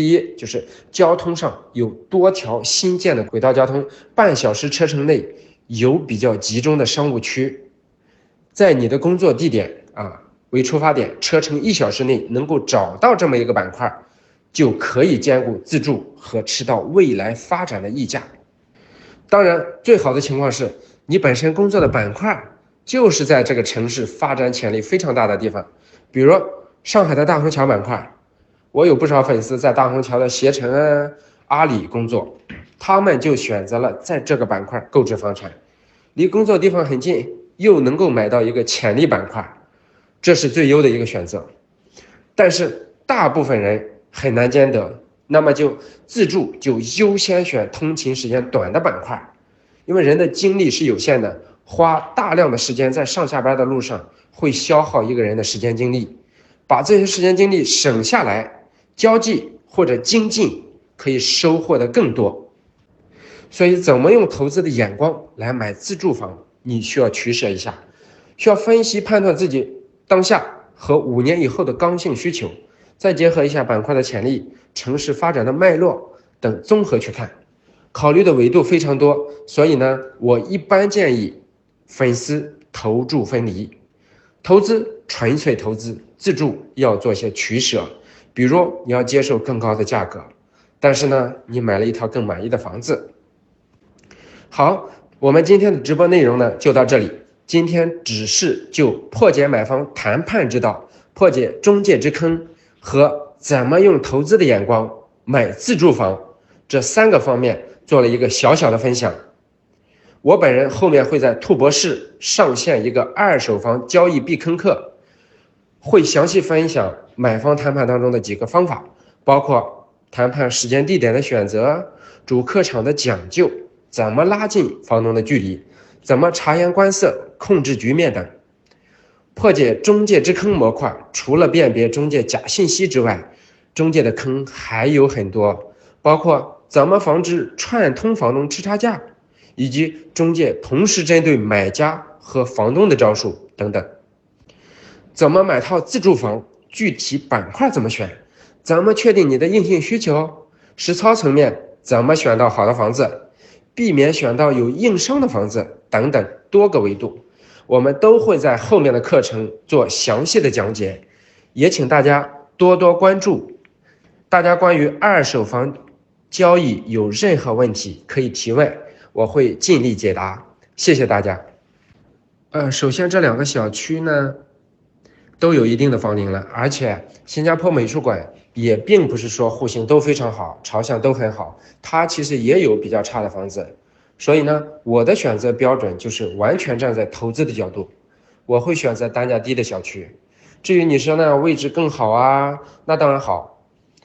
第一就是交通上有多条新建的轨道交通，半小时车程内有比较集中的商务区，在你的工作地点啊为出发点，车程一小时内能够找到这么一个板块，就可以兼顾自住和吃到未来发展的溢价。当然，最好的情况是你本身工作的板块就是在这个城市发展潜力非常大的地方，比如上海的大虹桥板块。我有不少粉丝在大虹桥的携程、阿里工作，他们就选择了在这个板块购置房产，离工作地方很近，又能够买到一个潜力板块，这是最优的一个选择。但是大部分人很难兼得，那么就自住就优先选通勤时间短的板块，因为人的精力是有限的，花大量的时间在上下班的路上会消耗一个人的时间精力，把这些时间精力省下来。交际或者精进可以收获的更多，所以怎么用投资的眼光来买自住房，你需要取舍一下，需要分析判断自己当下和五年以后的刚性需求，再结合一下板块的潜力、城市发展的脉络等综合去看，考虑的维度非常多，所以呢，我一般建议粉丝投住分离，投资纯粹投资，自住要做些取舍。比如你要接受更高的价格，但是呢，你买了一套更满意的房子。好，我们今天的直播内容呢就到这里。今天只是就破解买方谈判之道、破解中介之坑和怎么用投资的眼光买自住房这三个方面做了一个小小的分享。我本人后面会在兔博士上线一个二手房交易避坑课。会详细分享买方谈判当中的几个方法，包括谈判时间地点的选择、主客场的讲究、怎么拉近房东的距离、怎么察言观色控制局面等。破解中介之坑模块，除了辨别中介假信息之外，中介的坑还有很多，包括怎么防止串通房东吃差价，以及中介同时针对买家和房东的招数等等。怎么买套自住房？具体板块怎么选？怎么确定你的硬性需求？实操层面怎么选到好的房子？避免选到有硬伤的房子等等多个维度，我们都会在后面的课程做详细的讲解，也请大家多多关注。大家关于二手房交易有任何问题可以提问，我会尽力解答。谢谢大家。呃，首先这两个小区呢。都有一定的房龄了，而且新加坡美术馆也并不是说户型都非常好，朝向都很好，它其实也有比较差的房子。所以呢，我的选择标准就是完全站在投资的角度，我会选择单价低的小区。至于你说呢，位置更好啊，那当然好。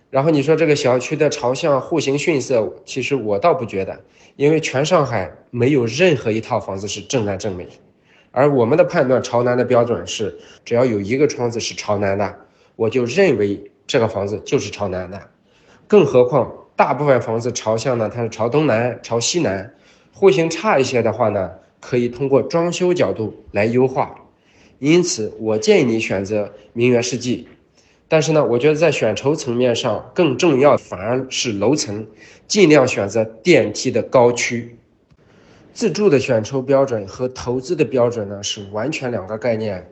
然后你说这个小区的朝向户型逊色，其实我倒不觉得，因为全上海没有任何一套房子是正南正北。而我们的判断朝南的标准是，只要有一个窗子是朝南的，我就认为这个房子就是朝南的。更何况大部分房子朝向呢，它是朝东南、朝西南，户型差一些的话呢，可以通过装修角度来优化。因此，我建议你选择名园世纪。但是呢，我觉得在选筹层面上，更重要反而是楼层，尽量选择电梯的高区。自住的选筹标准和投资的标准呢是完全两个概念。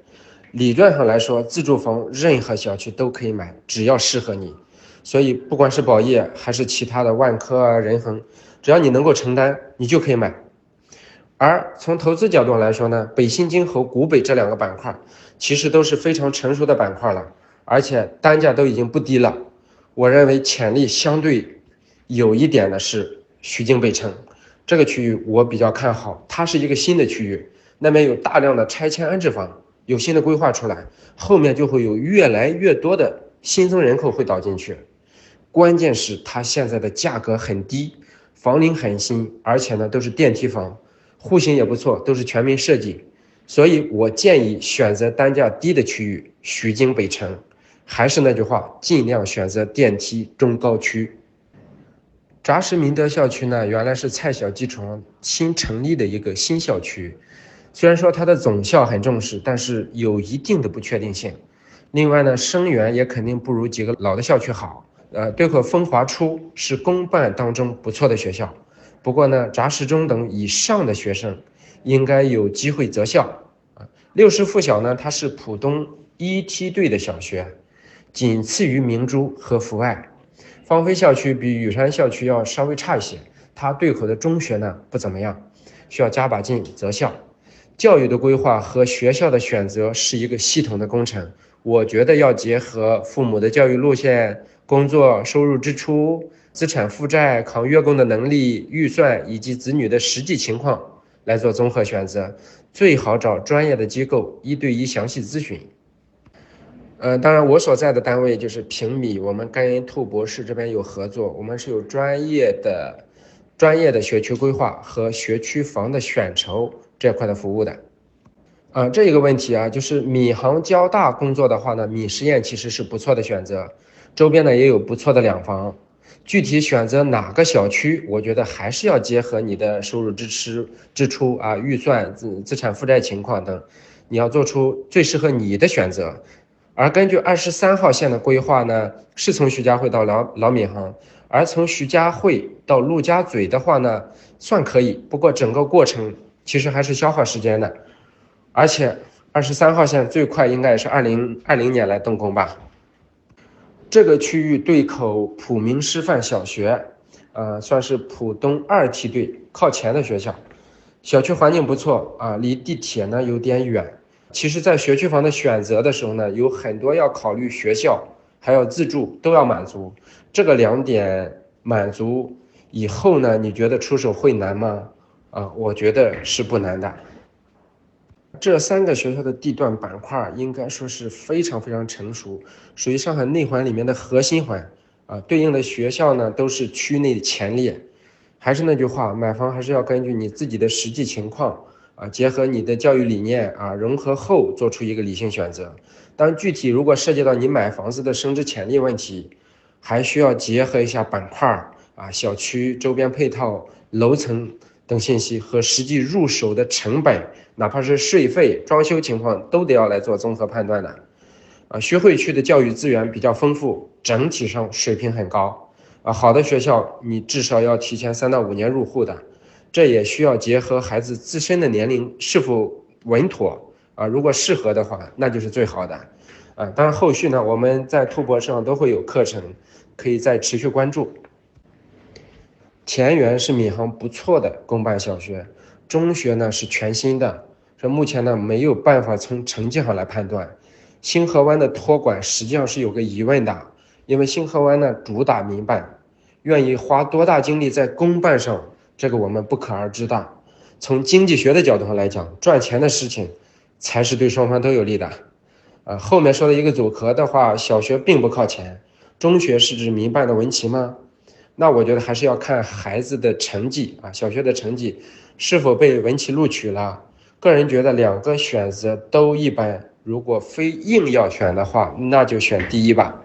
理论上来说，自住房任何小区都可以买，只要适合你。所以不管是宝业还是其他的万科啊、仁恒，只要你能够承担，你就可以买。而从投资角度来说呢，北新泾和古北这两个板块其实都是非常成熟的板块了，而且单价都已经不低了。我认为潜力相对有一点的是徐泾北城。这个区域我比较看好，它是一个新的区域，那边有大量的拆迁安置房，有新的规划出来，后面就会有越来越多的新增人口会导进去。关键是它现在的价格很低，房龄很新，而且呢都是电梯房，户型也不错，都是全面设计，所以我建议选择单价低的区域，徐泾北城。还是那句话，尽量选择电梯中高区。扎实明德校区呢，原来是蔡小机床新成立的一个新校区，虽然说它的总校很重视，但是有一定的不确定性。另外呢，生源也肯定不如几个老的校区好，呃，对口风华初是公办当中不错的学校，不过呢，扎实中等以上的学生应该有机会择校啊。六师附小呢，它是浦东一梯队的小学，仅次于明珠和阜外。芳菲校区比雨山校区要稍微差一些，它对口的中学呢不怎么样，需要加把劲择校。教育的规划和学校的选择是一个系统的工程，我觉得要结合父母的教育路线、工作收入支出、资产负债、抗月供的能力、预算以及子女的实际情况来做综合选择，最好找专业的机构一对一详细咨询。呃，当然我所在的单位就是平米，我们跟兔博士这边有合作，我们是有专业的、专业的学区规划和学区房的选筹。这块的服务的，啊，这一个问题啊，就是闵行交大工作的话呢，闵实验其实是不错的选择，周边呢也有不错的两房。具体选择哪个小区，我觉得还是要结合你的收入支持、支出啊、预算、资资产负债情况等，你要做出最适合你的选择。而根据二十三号线的规划呢，是从徐家汇到老老闵行，而从徐家汇到陆家嘴的话呢，算可以，不过整个过程。其实还是消耗时间的，而且二十三号线最快应该也是二零二零年来动工吧。这个区域对口普明师范小学，呃，算是浦东二梯队靠前的学校，小区环境不错啊，离地铁呢有点远。其实，在学区房的选择的时候呢，有很多要考虑学校，还有自住都要满足。这个两点满足以后呢，你觉得出手会难吗？啊，我觉得是不难的。这三个学校的地段板块应该说是非常非常成熟，属于上海内环里面的核心环。啊，对应的学校呢都是区内的前列。还是那句话，买房还是要根据你自己的实际情况啊，结合你的教育理念啊，融合后做出一个理性选择。当具体如果涉及到你买房子的升值潜力问题，还需要结合一下板块啊、小区周边配套、楼层。等信息和实际入手的成本，哪怕是税费、装修情况，都得要来做综合判断的。啊，徐汇区的教育资源比较丰富，整体上水平很高。啊，好的学校你至少要提前三到五年入户的，这也需要结合孩子自身的年龄是否稳妥。啊，如果适合的话，那就是最好的。啊，当然后续呢，我们在兔博上都会有课程，可以再持续关注。田园是闵行不错的公办小学，中学呢是全新的，这目前呢没有办法从成绩上来判断。星河湾的托管实际上是有个疑问的，因为星河湾呢主打民办，愿意花多大精力在公办上，这个我们不可而知的。从经济学的角度上来讲，赚钱的事情才是对双方都有利的。呃，后面说的一个组合的话，小学并不靠前，中学是指民办的文奇吗？那我觉得还是要看孩子的成绩啊，小学的成绩是否被文奇录取了。个人觉得两个选择都一般，如果非硬要选的话，那就选第一吧。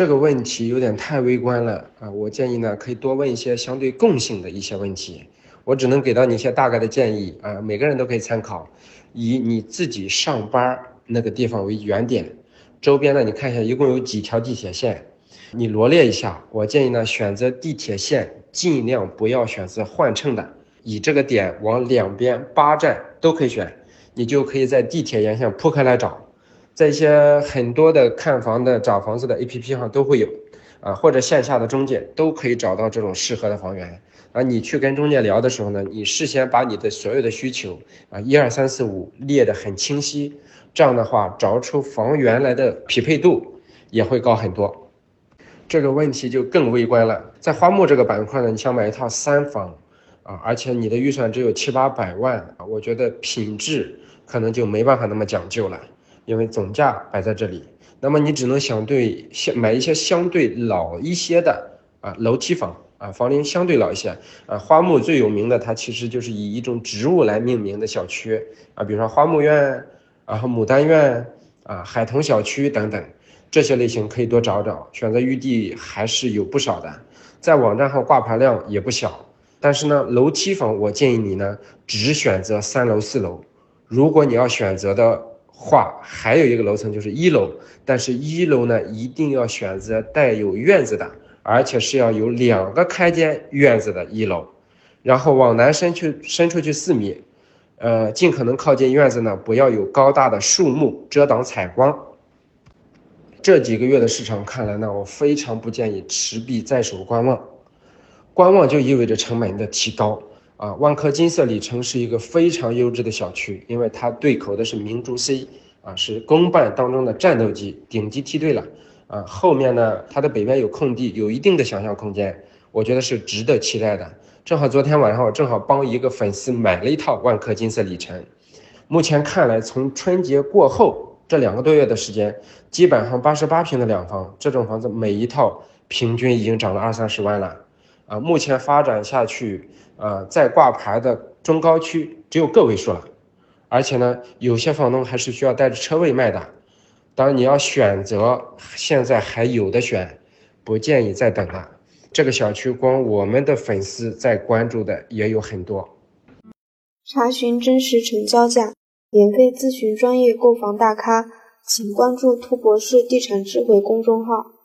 这个问题有点太微观了啊，我建议呢可以多问一些相对共性的一些问题。我只能给到你一些大概的建议啊，每个人都可以参考。以你自己上班那个地方为原点，周边呢你看一下，一共有几条地铁线。你罗列一下，我建议呢选择地铁线，尽量不要选择换乘的，以这个点往两边八站都可以选，你就可以在地铁沿线铺开来找，在一些很多的看房的找房子的 A P P 上都会有，啊或者线下的中介都可以找到这种适合的房源，啊你去跟中介聊的时候呢，你事先把你的所有的需求啊一二三四五列得很清晰，这样的话找出房源来的匹配度也会高很多。这个问题就更微观了，在花木这个板块呢，你想买一套三房，啊，而且你的预算只有七八百万啊，我觉得品质可能就没办法那么讲究了，因为总价摆在这里，那么你只能想对相买一些相对老一些的啊楼梯房啊，房龄相对老一些啊，花木最有名的，它其实就是以一种植物来命名的小区啊，比如说花木苑，然后牡丹苑啊，海桐小区等等。这些类型可以多找找，选择余地还是有不少的，在网站上挂牌量也不小。但是呢，楼梯房我建议你呢只选择三楼、四楼。如果你要选择的话，还有一个楼层就是一楼，但是一楼呢一定要选择带有院子的，而且是要有两个开间院子的一楼，然后往南伸去伸出去四米，呃，尽可能靠近院子呢，不要有高大的树木遮挡采光。这几个月的市场看来呢，我非常不建议持币在手观望，观望就意味着成本的提高。啊，万科金色里程是一个非常优质的小区，因为它对口的是明珠 C，啊，是公办当中的战斗机，顶级梯队了。啊，后面呢，它的北边有空地，有一定的想象空间，我觉得是值得期待的。正好昨天晚上我正好帮一个粉丝买了一套万科金色里程，目前看来，从春节过后这两个多月的时间，基本上八十八平的两房，这种房子每一套平均已经涨了二三十万了。啊，目前发展下去，呃，在挂牌的中高区只有个位数了，而且呢，有些房东还是需要带着车位卖的。当然，你要选择，现在还有的选，不建议再等了。这个小区光我们的粉丝在关注的也有很多。查询真实成交价，免费咨询专业购房大咖，请关注“兔博士地产智慧”公众号。